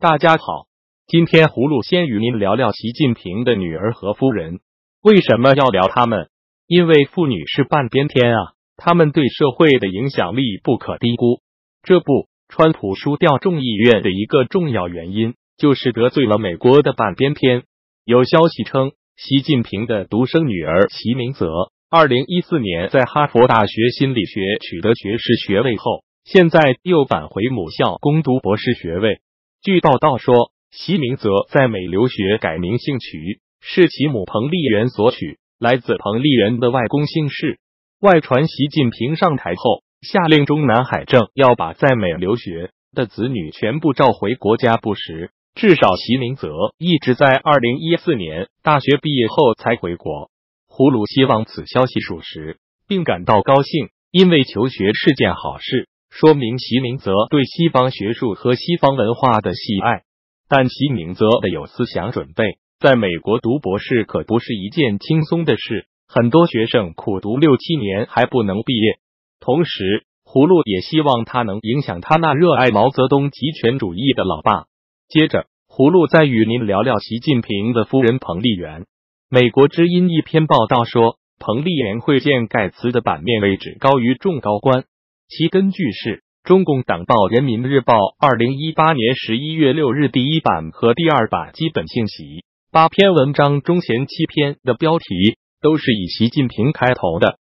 大家好，今天葫芦先与您聊聊习近平的女儿和夫人。为什么要聊他们？因为妇女是半边天啊，他们对社会的影响力不可低估。这不，川普输掉众议院的一个重要原因，就是得罪了美国的半边天。有消息称，习近平的独生女儿习明泽，二零一四年在哈佛大学心理学取得学士学位后。现在又返回母校攻读博士学位。据报道说，习明泽在美留学改名姓曲，是其母彭丽媛所取，来自彭丽媛的外公姓氏。外传习近平上台后，下令中南海政要把在美留学的子女全部召回国家不实。至少习明泽一直在二零一四年大学毕业后才回国。胡鲁希望此消息属实，并感到高兴，因为求学是件好事。说明习明泽对西方学术和西方文化的喜爱，但习明泽的有思想准备，在美国读博士可不是一件轻松的事，很多学生苦读六七年还不能毕业。同时，葫芦也希望他能影响他那热爱毛泽东极权主义的老爸。接着，葫芦再与您聊聊习近平的夫人彭丽媛。美国之音一篇报道说，彭丽媛会见盖茨的版面位置高于众高官。其根据是中共党报《人民日报》二零一八年十一月六日第一版和第二版基本信息八篇文章中前七篇的标题都是以习近平开头的。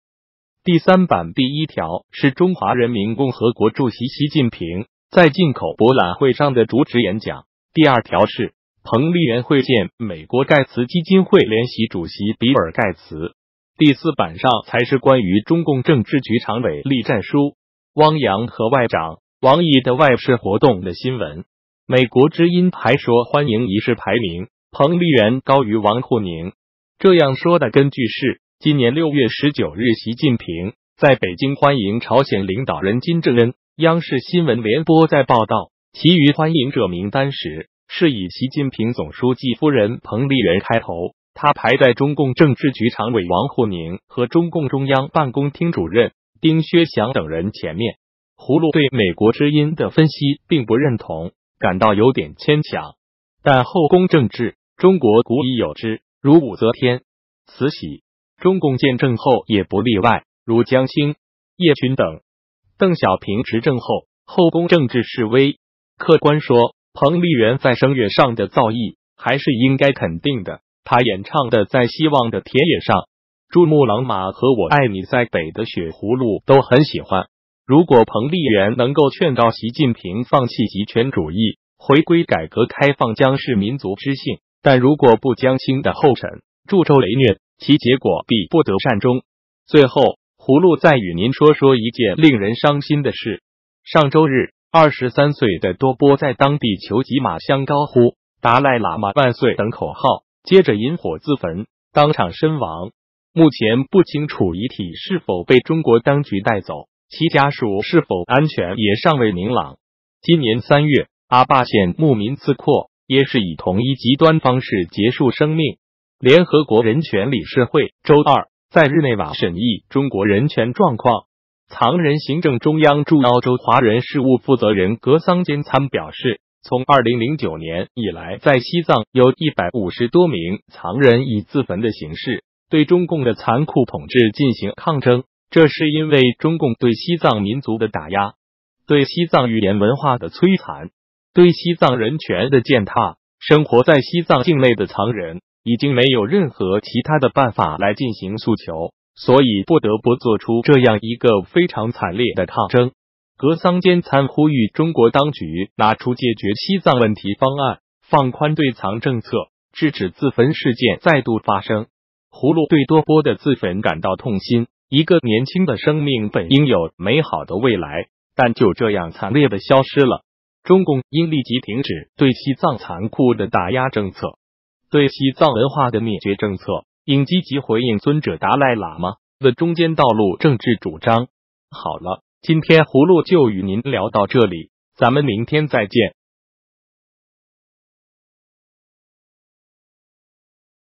第三版第一条是中华人民共和国主席习近平在进口博览会上的主旨演讲，第二条是彭丽媛会见美国盖茨基金会联席主席比尔盖茨，第四版上才是关于中共政治局常委栗战书。汪洋和外长王毅的外事活动的新闻，美国之音还说欢迎仪式排名，彭丽媛高于王沪宁。这样说的根据是，今年六月十九日，习近平在北京欢迎朝鲜领导人金正恩。央视新闻联播在报道其余欢迎者名单时，是以习近平总书记夫人彭丽媛开头，他排在中共政治局常委王沪宁和中共中央办公厅主任。丁薛祥等人前面，葫芦对美国之音的分析并不认同，感到有点牵强。但后宫政治，中国古已有之，如武则天、慈禧，中共建政后也不例外，如江青、叶群等。邓小平执政后，后宫政治式微。客观说，彭丽媛在声乐上的造诣还是应该肯定的。她演唱的《在希望的田野上》。珠穆朗玛和我爱你在北的雪葫芦都很喜欢。如果彭丽媛能够劝告习近平放弃极权主义，回归改革开放，将是民族之幸；但如果不将新的后尘助纣为虐，其结果必不得善终。最后，葫芦再与您说说一件令人伤心的事：上周日，二十三岁的多波在当地求吉马乡高呼“达赖喇嘛万岁”等口号，接着引火自焚，当场身亡。目前不清楚遗体是否被中国当局带走，其家属是否安全也尚未明朗。今年三月，阿坝县牧民自扩也是以同一极端方式结束生命。联合国人权理事会周二在日内瓦审议中国人权状况。藏人行政中央驻澳洲华人事务负责人格桑坚参表示，从二零零九年以来，在西藏有一百五十多名藏人以自焚的形式。对中共的残酷统治进行抗争，这是因为中共对西藏民族的打压，对西藏语言文化的摧残，对西藏人权的践踏。生活在西藏境内的藏人已经没有任何其他的办法来进行诉求，所以不得不做出这样一个非常惨烈的抗争。格桑坚参呼吁中国当局拿出解决西藏问题方案，放宽对藏政策，制止自焚事件再度发生。葫芦对多波的自焚感到痛心。一个年轻的生命本应有美好的未来，但就这样惨烈的消失了。中共应立即停止对西藏残酷的打压政策，对西藏文化的灭绝政策，应积极回应尊者达赖喇嘛的中间道路政治主张。好了，今天葫芦就与您聊到这里，咱们明天再见。